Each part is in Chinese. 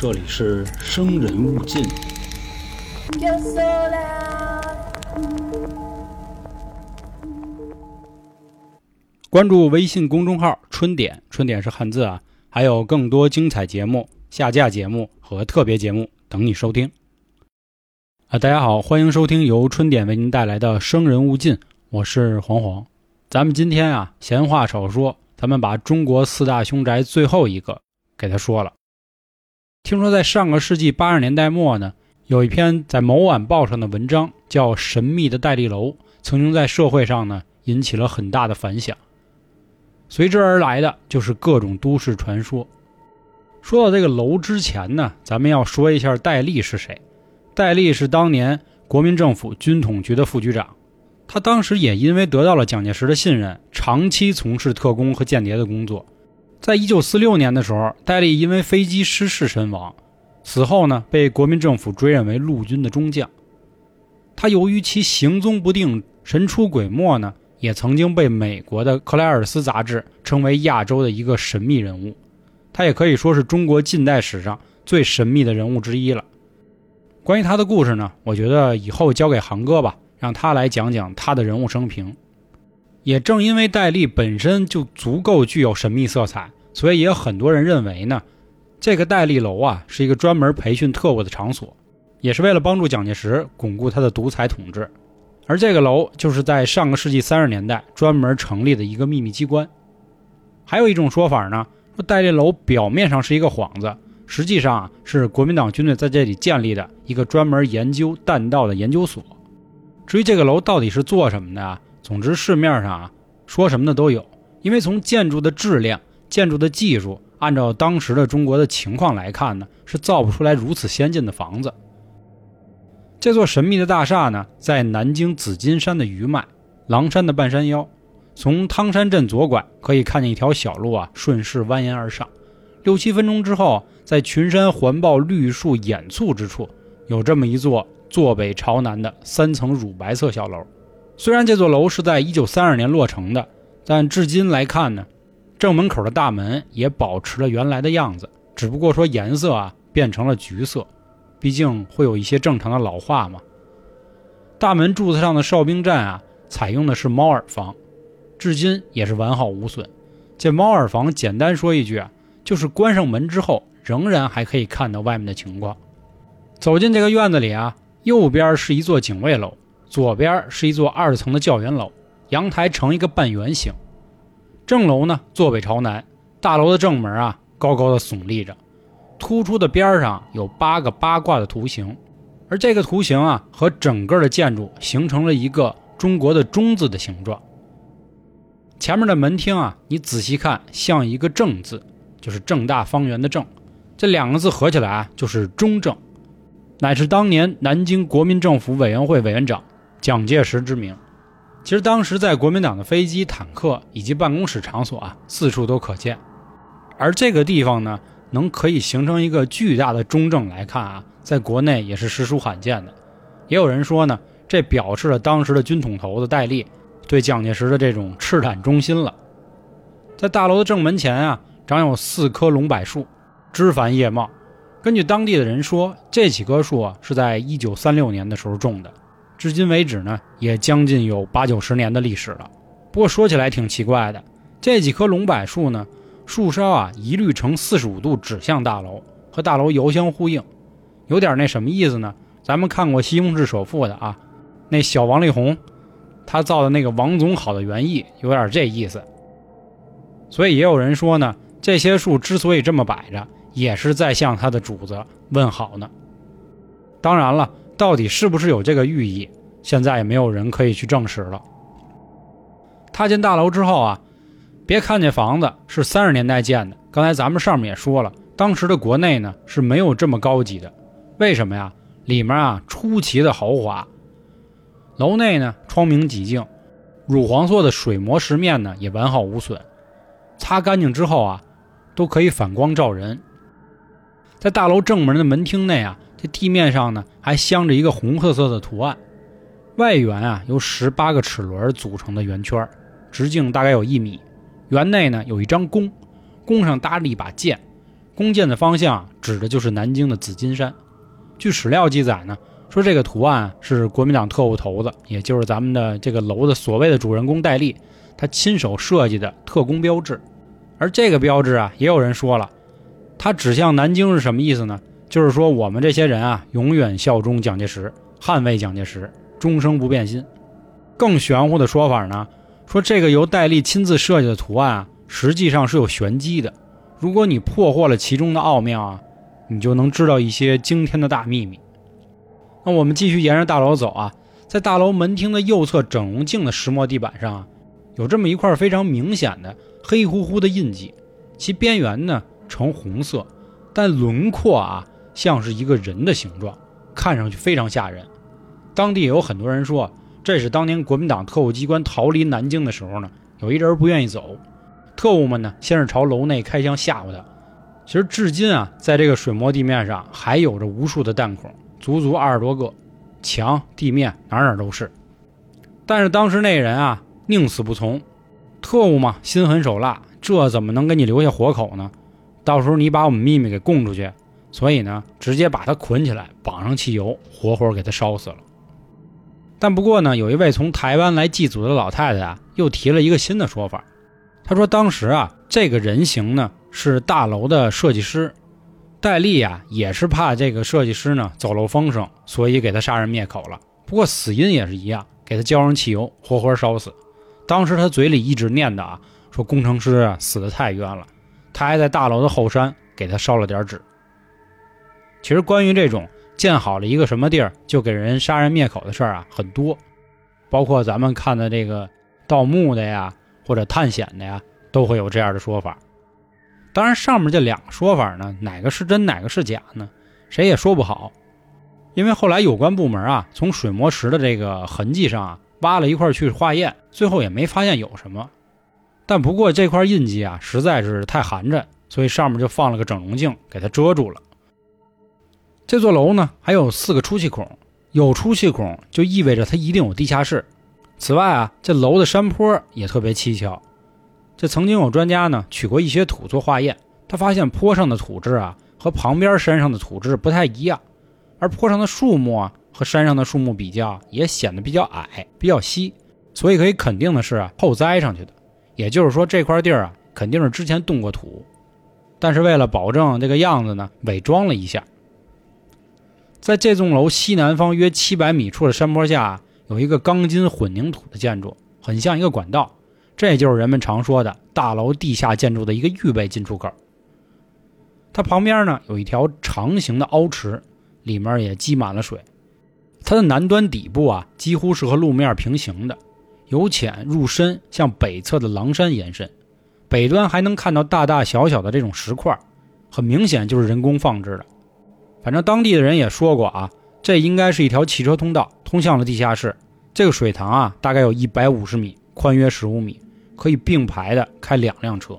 这里是生人勿近。关注微信公众号“春点”，春点是汉字啊，还有更多精彩节目、下架节目和特别节目等你收听。啊，大家好，欢迎收听由春点为您带来的《生人勿近》，我是黄黄。咱们今天啊，闲话少说，咱们把中国四大凶宅最后一个给他说了。听说在上个世纪八十年代末呢，有一篇在某晚报上的文章叫《神秘的戴笠楼》，曾经在社会上呢引起了很大的反响。随之而来的就是各种都市传说。说到这个楼之前呢，咱们要说一下戴笠是谁。戴笠是当年国民政府军统局的副局长，他当时也因为得到了蒋介石的信任，长期从事特工和间谍的工作。在一九四六年的时候，戴笠因为飞机失事身亡，死后呢被国民政府追认为陆军的中将。他由于其行踪不定、神出鬼没呢，也曾经被美国的克莱尔斯杂志称为亚洲的一个神秘人物。他也可以说是中国近代史上最神秘的人物之一了。关于他的故事呢，我觉得以后交给航哥吧，让他来讲讲他的人物生平。也正因为戴笠本身就足够具有神秘色彩，所以也有很多人认为呢，这个戴笠楼啊是一个专门培训特务的场所，也是为了帮助蒋介石巩固他的独裁统治。而这个楼就是在上个世纪三十年代专门成立的一个秘密机关。还有一种说法呢，说戴笠楼表面上是一个幌子，实际上啊是国民党军队在这里建立的一个专门研究弹道的研究所。至于这个楼到底是做什么的啊？总之市面上啊说什么的都有，因为从建筑的质量、建筑的技术，按照当时的中国的情况来看呢，是造不出来如此先进的房子。这座神秘的大厦呢，在南京紫金山的余脉，狼山的半山腰。从汤山镇左拐可以看见一条小路啊，顺势蜿蜒而上。六七分钟之后，在群山环抱、绿树掩簇之处，有这么一座坐北朝南的三层乳白色小楼。虽然这座楼是在一九三二年落成的，但至今来看呢，正门口的大门也保持了原来的样子，只不过说颜色啊变成了橘色。毕竟会有一些正常的老化嘛。大门柱子上的哨兵站啊，采用的是猫耳房，至今也是完好无损。这猫耳房简单说一句啊，就是关上门之后，仍然还可以看到外面的情况。走进这个院子里啊，右边是一座警卫楼，左边是一座二层的教员楼，阳台呈一个半圆形。正楼呢坐北朝南，大楼的正门啊高高的耸立着。突出的边上有八个八卦的图形，而这个图形啊和整个的建筑形成了一个中国的中字的形状。前面的门厅啊，你仔细看像一个正字，就是正大方圆的正，这两个字合起来啊就是中正，乃是当年南京国民政府委员会委员长蒋介石之名。其实当时在国民党的飞机、坦克以及办公室场所啊，四处都可见，而这个地方呢。能可以形成一个巨大的中正来看啊，在国内也是实属罕见的。也有人说呢，这表示了当时的军统头子戴笠对蒋介石的这种赤胆忠心了。在大楼的正门前啊，长有四棵龙柏树，枝繁叶茂。根据当地的人说，这几棵树啊是在一九三六年的时候种的，至今为止呢也将近有八九十年的历史了。不过说起来挺奇怪的，这几棵龙柏树呢。树梢啊，一律呈四十五度指向大楼，和大楼遥相呼应，有点那什么意思呢？咱们看过《西虹市首富》的啊，那小王力宏，他造的那个王总好的园艺，有点这意思。所以也有人说呢，这些树之所以这么摆着，也是在向他的主子问好呢。当然了，到底是不是有这个寓意，现在也没有人可以去证实了。踏进大楼之后啊。别看这房子是三十年代建的，刚才咱们上面也说了，当时的国内呢是没有这么高级的。为什么呀？里面啊出奇的豪华。楼内呢窗明几净，乳黄色的水磨石面呢也完好无损，擦干净之后啊都可以反光照人。在大楼正门的门厅内啊，这地面上呢还镶着一个红褐色的图案，外圆啊由十八个齿轮组成的圆圈，直径大概有一米。园内呢有一张弓，弓上搭着一把剑，弓箭的方向指的就是南京的紫金山。据史料记载呢，说这个图案是国民党特务头子，也就是咱们的这个楼的所谓的主人公戴笠，他亲手设计的特工标志。而这个标志啊，也有人说了，它指向南京是什么意思呢？就是说我们这些人啊，永远效忠蒋介石，捍卫蒋介石，终生不变心。更玄乎的说法呢，说这个由戴笠亲自设计的图案啊，实际上是有玄机的。如果你破获了其中的奥妙啊，你就能知道一些惊天的大秘密。那我们继续沿着大楼走啊，在大楼门厅的右侧整容镜的石墨地板上啊，有这么一块非常明显的黑乎乎的印记，其边缘呢呈红色，但轮廓啊像是一个人的形状，看上去非常吓人。当地有很多人说，这是当年国民党特务机关逃离南京的时候呢，有一人不愿意走。特务们呢，先是朝楼内开枪吓唬他。其实至今啊，在这个水磨地面上还有着无数的弹孔，足足二十多个，墙、地面哪哪都是。但是当时那人啊，宁死不从。特务嘛，心狠手辣，这怎么能给你留下活口呢？到时候你把我们秘密给供出去，所以呢，直接把他捆起来，绑上汽油，活活给他烧死了。但不过呢，有一位从台湾来祭祖的老太太啊，又提了一个新的说法。她说：“当时啊，这个人形呢是大楼的设计师，戴笠啊也是怕这个设计师呢走漏风声，所以给他杀人灭口了。不过死因也是一样，给他浇上汽油，活活烧死。当时他嘴里一直念叨啊，说工程师啊死的太冤了，他还在大楼的后山给他烧了点纸。其实关于这种建好了一个什么地儿就给人杀人灭口的事儿啊很多，包括咱们看的这个盗墓的呀。”或者探险的呀，都会有这样的说法。当然，上面这两个说法呢，哪个是真，哪个是假呢？谁也说不好。因为后来有关部门啊，从水磨石的这个痕迹上啊，挖了一块去化验，最后也没发现有什么。但不过这块印记啊，实在是太寒碜，所以上面就放了个整容镜给它遮住了。这座楼呢，还有四个出气孔，有出气孔就意味着它一定有地下室。此外啊，这楼的山坡也特别蹊跷。这曾经有专家呢取过一些土做化验，他发现坡上的土质啊和旁边山上的土质不太一样，而坡上的树木啊和山上的树木比较也显得比较矮、比较稀，所以可以肯定的是后栽上去的。也就是说这块地儿啊肯定是之前动过土，但是为了保证这个样子呢，伪装了一下。在这栋楼西南方约七百米处的山坡下。有一个钢筋混凝土的建筑，很像一个管道，这就是人们常说的大楼地下建筑的一个预备进出口。它旁边呢有一条长形的凹池，里面也积满了水。它的南端底部啊几乎是和路面平行的，由浅入深，向北侧的狼山延伸。北端还能看到大大小小的这种石块，很明显就是人工放置的。反正当地的人也说过啊。这应该是一条汽车通道，通向了地下室。这个水塘啊，大概有一百五十米，宽约十五米，可以并排的开两辆车。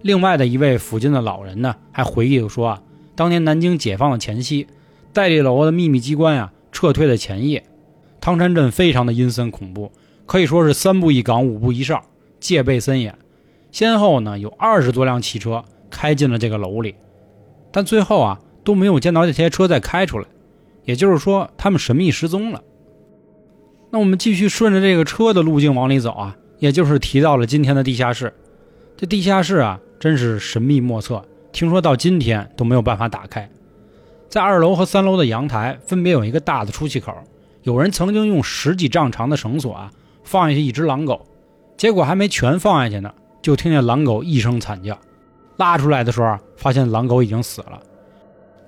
另外的一位附近的老人呢，还回忆说啊，当年南京解放的前夕，戴笠楼的秘密机关呀撤退的前夜，汤山镇非常的阴森恐怖，可以说是三步一岗，五步一哨，戒备森严。先后呢有二十多辆汽车开进了这个楼里，但最后啊都没有见到这些车再开出来。也就是说，他们神秘失踪了。那我们继续顺着这个车的路径往里走啊，也就是提到了今天的地下室。这地下室啊，真是神秘莫测，听说到今天都没有办法打开。在二楼和三楼的阳台分别有一个大的出气口，有人曾经用十几丈长的绳索啊放下去一只狼狗，结果还没全放下去呢，就听见狼狗一声惨叫，拉出来的时候发现狼狗已经死了。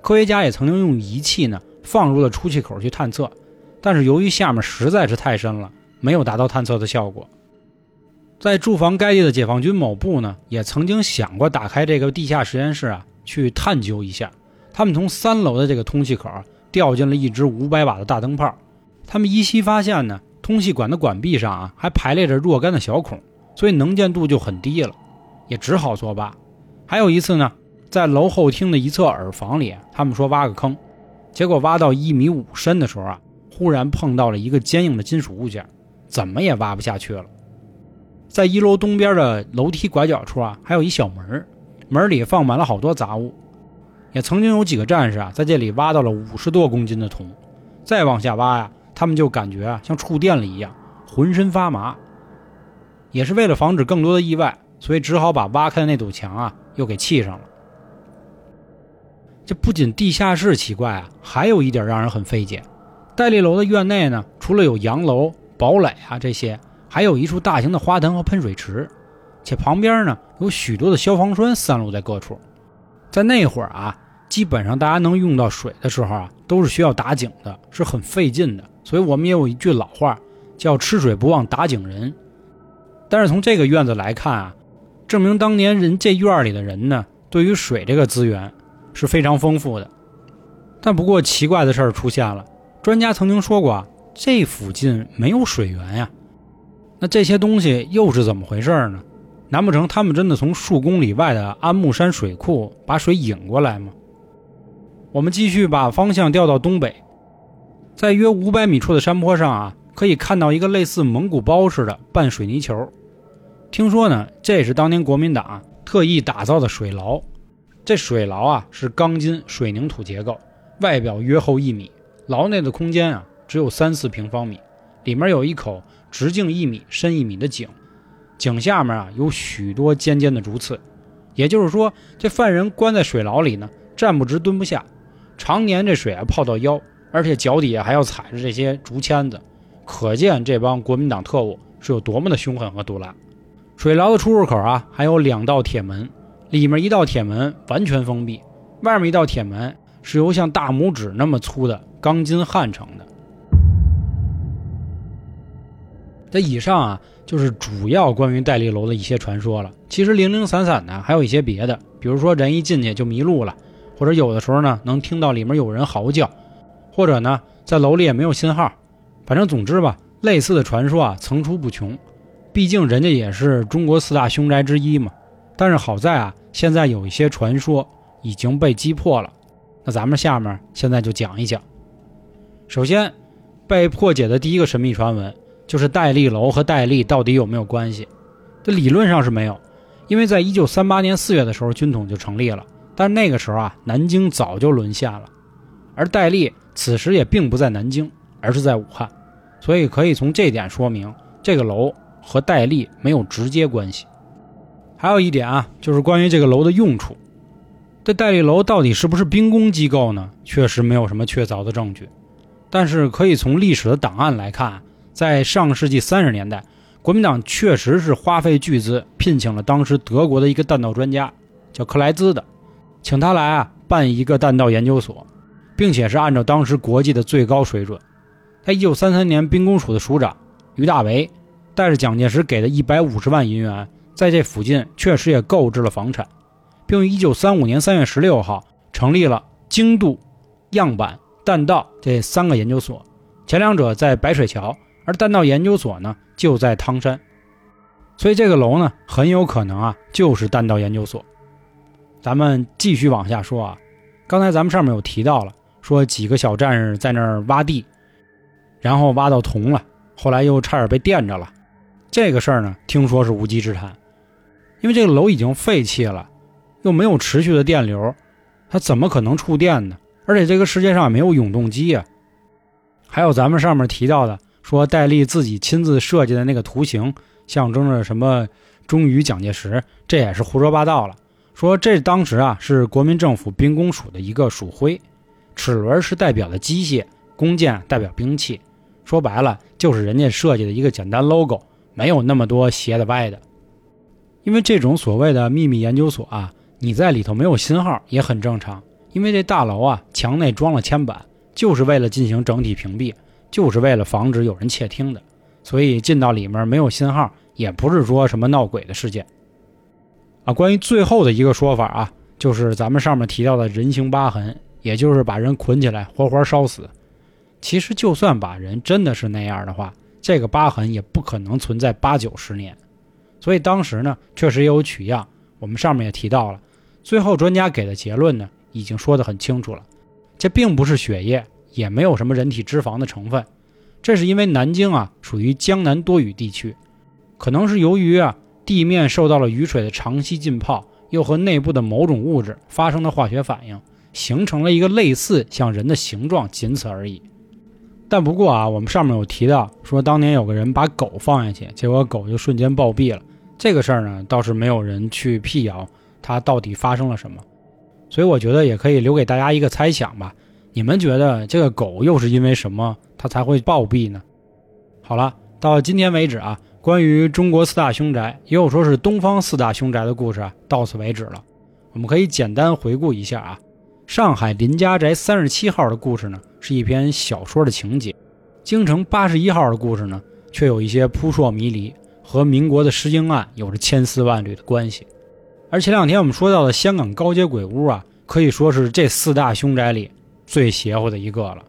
科学家也曾经用仪器呢。放入了出气口去探测，但是由于下面实在是太深了，没有达到探测的效果。在驻防该地的解放军某部呢，也曾经想过打开这个地下实验室啊，去探究一下。他们从三楼的这个通气口掉进了一只五百瓦的大灯泡，他们依稀发现呢，通气管的管壁上啊还排列着若干的小孔，所以能见度就很低了，也只好作罢。还有一次呢，在楼后厅的一侧耳房里，他们说挖个坑。结果挖到一米五深的时候啊，忽然碰到了一个坚硬的金属物件，怎么也挖不下去了。在一楼东边的楼梯拐角处啊，还有一小门门里放满了好多杂物。也曾经有几个战士啊，在这里挖到了五十多公斤的铜。再往下挖呀，他们就感觉啊，像触电了一样，浑身发麻。也是为了防止更多的意外，所以只好把挖开的那堵墙啊，又给砌上了。这不仅地下室奇怪啊，还有一点让人很费解：戴笠楼的院内呢，除了有洋楼、堡垒啊这些，还有一处大型的花坛和喷水池，且旁边呢有许多的消防栓散落在各处。在那会儿啊，基本上大家能用到水的时候啊，都是需要打井的，是很费劲的。所以我们也有一句老话，叫“吃水不忘打井人”。但是从这个院子来看啊，证明当年人这院里的人呢，对于水这个资源是非常丰富的。但不过奇怪的事儿出现了，专家曾经说过啊，这附近没有水源呀。那这些东西又是怎么回事呢？难不成他们真的从数公里外的安木山水库把水引过来吗？我们继续把方向调到东北，在约五百米处的山坡上啊，可以看到一个类似蒙古包似的半水泥球。听说呢，这是当年国民党特意打造的水牢。这水牢啊是钢筋水凝土结构，外表约厚一米，牢内的空间啊只有三四平方米，里面有一口直径一米、深一米的井，井下面啊有许多尖尖的竹刺。也就是说，这犯人关在水牢里呢，站不直蹲不下，常年这水啊泡到腰，而且脚底下还要踩着这些竹签子，可见这帮国民党特务是有多么的凶狠和毒辣。水牢的出入口啊，还有两道铁门，里面一道铁门完全封闭，外面一道铁门是由像大拇指那么粗的钢筋焊成的。这以上啊，就是主要关于戴笠楼的一些传说了。其实零零散散的还有一些别的，比如说人一进去就迷路了，或者有的时候呢能听到里面有人嚎叫，或者呢在楼里也没有信号。反正总之吧，类似的传说啊层出不穷。毕竟人家也是中国四大凶宅之一嘛，但是好在啊，现在有一些传说已经被击破了。那咱们下面现在就讲一讲。首先，被破解的第一个神秘传闻就是戴笠楼和戴笠到底有没有关系？这理论上是没有，因为在一九三八年四月的时候军统就成立了，但那个时候啊，南京早就沦陷了，而戴笠此时也并不在南京，而是在武汉，所以可以从这点说明这个楼。和戴笠没有直接关系。还有一点啊，就是关于这个楼的用处。这戴笠楼到底是不是兵工机构呢？确实没有什么确凿的证据。但是可以从历史的档案来看，在上世纪三十年代，国民党确实是花费巨资聘请了当时德国的一个弹道专家，叫克莱兹的，请他来啊办一个弹道研究所，并且是按照当时国际的最高水准。在一九三三年，兵工署的署长于大为。带着蒋介石给的一百五十万银元，在这附近确实也购置了房产，并于一九三五年三月十六号成立了精度、样板、弹道这三个研究所。前两者在白水桥，而弹道研究所呢就在汤山。所以这个楼呢很有可能啊就是弹道研究所。咱们继续往下说啊，刚才咱们上面有提到了，说几个小战士在那儿挖地，然后挖到铜了，后来又差点被电着了。这个事儿呢，听说是无稽之谈，因为这个楼已经废弃了，又没有持续的电流，它怎么可能触电呢？而且这个世界上也没有永动机啊。还有咱们上面提到的，说戴笠自己亲自设计的那个图形，象征着什么忠于蒋介石，这也是胡说八道了。说这当时啊是国民政府兵工署的一个署徽，齿轮是代表的机械，弓箭代表兵器，说白了就是人家设计的一个简单 logo。没有那么多斜的歪的，因为这种所谓的秘密研究所啊，你在里头没有信号也很正常。因为这大楼啊，墙内装了铅板，就是为了进行整体屏蔽，就是为了防止有人窃听的。所以进到里面没有信号，也不是说什么闹鬼的事件。啊，关于最后的一个说法啊，就是咱们上面提到的人形疤痕，也就是把人捆起来活活烧死。其实就算把人真的是那样的话。这个疤痕也不可能存在八九十年，所以当时呢确实也有取样。我们上面也提到了，最后专家给的结论呢已经说得很清楚了，这并不是血液，也没有什么人体脂肪的成分。这是因为南京啊属于江南多雨地区，可能是由于啊地面受到了雨水的长期浸泡，又和内部的某种物质发生了化学反应，形成了一个类似像人的形状，仅此而已。但不过啊，我们上面有提到说，当年有个人把狗放下去，结果狗就瞬间暴毙了。这个事儿呢，倒是没有人去辟谣，它到底发生了什么。所以我觉得也可以留给大家一个猜想吧。你们觉得这个狗又是因为什么它才会暴毙呢？好了，到今天为止啊，关于中国四大凶宅，也有说是东方四大凶宅的故事啊，到此为止了。我们可以简单回顾一下啊。上海林家宅三十七号的故事呢，是一篇小说的情节；京城八十一号的故事呢，却有一些扑朔迷离，和民国的尸婴案有着千丝万缕的关系。而前两天我们说到的香港高街鬼屋啊，可以说是这四大凶宅里最邪乎的一个了。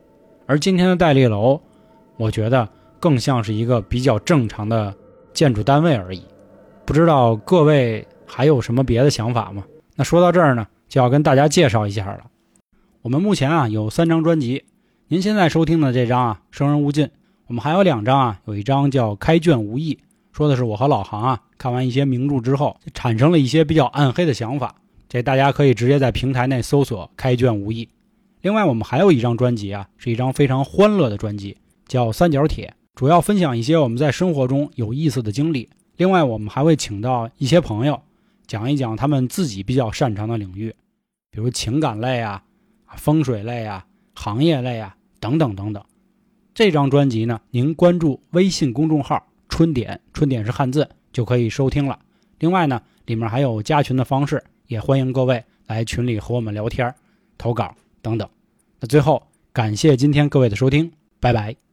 而今天的戴笠楼，我觉得更像是一个比较正常的建筑单位而已。不知道各位还有什么别的想法吗？那说到这儿呢，就要跟大家介绍一下了。我们目前啊有三张专辑，您现在收听的这张啊《生人勿近》，我们还有两张啊，有一张叫《开卷无益》，说的是我和老杭啊看完一些名著之后，产生了一些比较暗黑的想法。这大家可以直接在平台内搜索“开卷无益”。另外，我们还有一张专辑啊，是一张非常欢乐的专辑，叫《三角铁》，主要分享一些我们在生活中有意思的经历。另外，我们还会请到一些朋友，讲一讲他们自己比较擅长的领域，比如情感类啊。风水类啊，行业类啊，等等等等。这张专辑呢，您关注微信公众号“春点”，春点是汉字，就可以收听了。另外呢，里面还有加群的方式，也欢迎各位来群里和我们聊天、投稿等等。那最后，感谢今天各位的收听，拜拜。